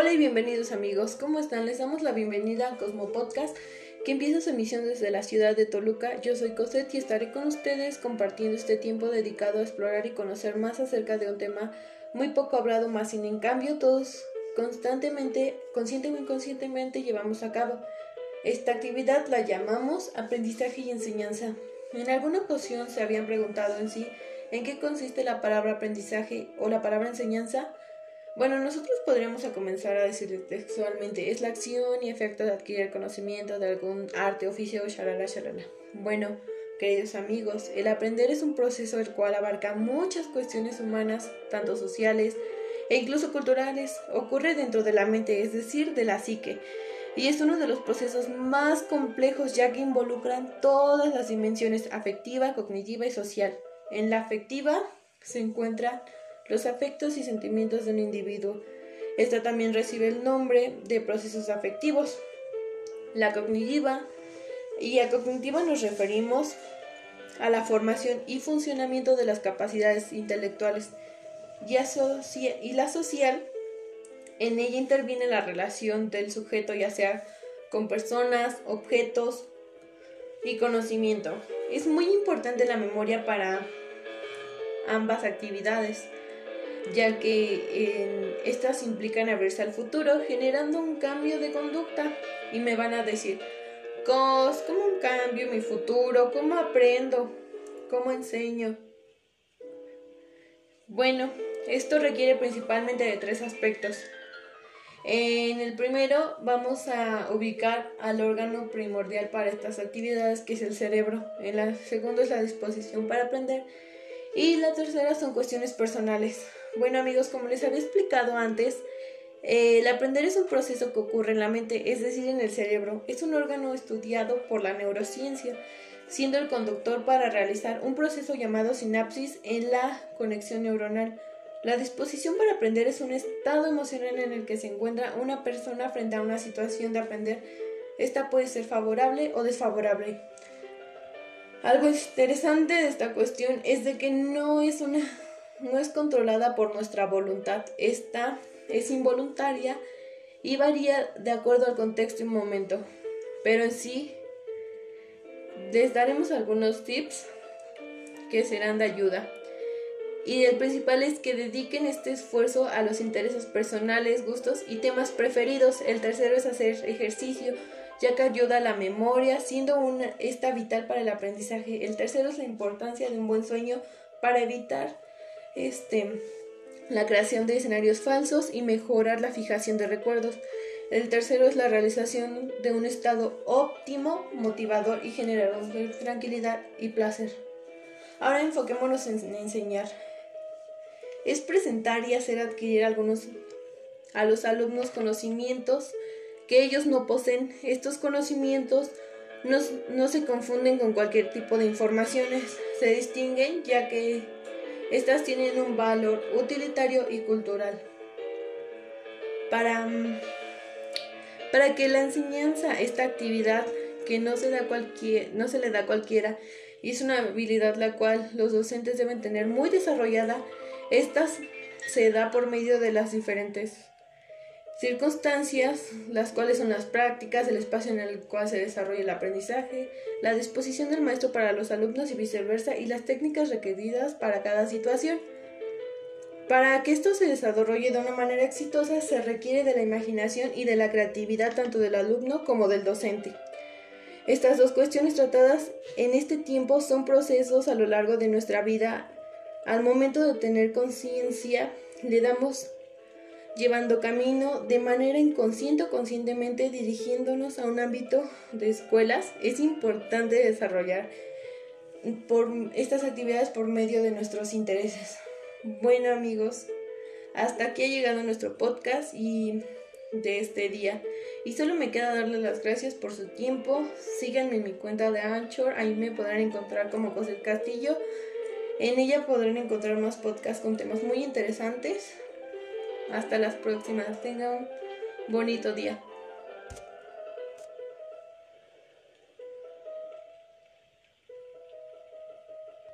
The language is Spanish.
Hola y bienvenidos amigos, ¿cómo están? Les damos la bienvenida a Cosmo Podcast, que empieza su emisión desde la ciudad de Toluca. Yo soy Cosette y estaré con ustedes compartiendo este tiempo dedicado a explorar y conocer más acerca de un tema muy poco hablado, más sin en cambio todos constantemente, consciente o inconscientemente llevamos a cabo. Esta actividad la llamamos aprendizaje y enseñanza. En alguna ocasión se habían preguntado en sí en qué consiste la palabra aprendizaje o la palabra enseñanza. Bueno, nosotros podríamos comenzar a decir textualmente, es la acción y efecto de adquirir conocimiento de algún arte, oficio, shalala, shalala. Bueno, queridos amigos, el aprender es un proceso el cual abarca muchas cuestiones humanas, tanto sociales e incluso culturales. Ocurre dentro de la mente, es decir, de la psique. Y es uno de los procesos más complejos ya que involucran todas las dimensiones afectiva, cognitiva y social. En la afectiva se encuentran los afectos y sentimientos de un individuo. Esta también recibe el nombre de procesos afectivos. La cognitiva y a cognitiva nos referimos a la formación y funcionamiento de las capacidades intelectuales y, y la social. En ella interviene la relación del sujeto ya sea con personas, objetos y conocimiento. Es muy importante la memoria para ambas actividades ya que estas implican abrirse al futuro generando un cambio de conducta y me van a decir, ¿cómo cambio mi futuro? ¿Cómo aprendo? ¿Cómo enseño? Bueno, esto requiere principalmente de tres aspectos. En el primero vamos a ubicar al órgano primordial para estas actividades que es el cerebro. En el segundo es la disposición para aprender y la tercera son cuestiones personales. Bueno amigos, como les había explicado antes, el aprender es un proceso que ocurre en la mente, es decir, en el cerebro. Es un órgano estudiado por la neurociencia, siendo el conductor para realizar un proceso llamado sinapsis en la conexión neuronal. La disposición para aprender es un estado emocional en el que se encuentra una persona frente a una situación de aprender. Esta puede ser favorable o desfavorable. Algo interesante de esta cuestión es de que no es una no es controlada por nuestra voluntad. Esta es involuntaria y varía de acuerdo al contexto y momento. Pero en sí les daremos algunos tips que serán de ayuda. Y el principal es que dediquen este esfuerzo a los intereses personales, gustos y temas preferidos. El tercero es hacer ejercicio, ya que ayuda a la memoria, siendo una, esta vital para el aprendizaje. El tercero es la importancia de un buen sueño para evitar este, la creación de escenarios falsos y mejorar la fijación de recuerdos. El tercero es la realización de un estado óptimo, motivador y generador de tranquilidad y placer. Ahora enfoquémonos en enseñar. Es presentar y hacer adquirir algunos a los alumnos conocimientos que ellos no poseen. Estos conocimientos no, no se confunden con cualquier tipo de informaciones, se distinguen ya que estas tienen un valor utilitario y cultural. Para, mm, para que la enseñanza, esta actividad que no se, da no se le da a cualquiera, y es una habilidad la cual los docentes deben tener muy desarrollada, esta se da por medio de las diferentes circunstancias, las cuales son las prácticas, el espacio en el cual se desarrolla el aprendizaje, la disposición del maestro para los alumnos y viceversa, y las técnicas requeridas para cada situación. Para que esto se desarrolle de una manera exitosa se requiere de la imaginación y de la creatividad tanto del alumno como del docente. Estas dos cuestiones tratadas en este tiempo son procesos a lo largo de nuestra vida. Al momento de tener conciencia, le damos llevando camino de manera inconsciente o conscientemente dirigiéndonos a un ámbito de escuelas, es importante desarrollar por estas actividades por medio de nuestros intereses. Bueno amigos, hasta aquí ha llegado nuestro podcast y de este día. Y solo me queda darles las gracias por su tiempo. Síganme en mi cuenta de Anchor, ahí me podrán encontrar como José Castillo. En ella podrán encontrar más podcasts con temas muy interesantes. Hasta las próximas. Tengan un bonito día.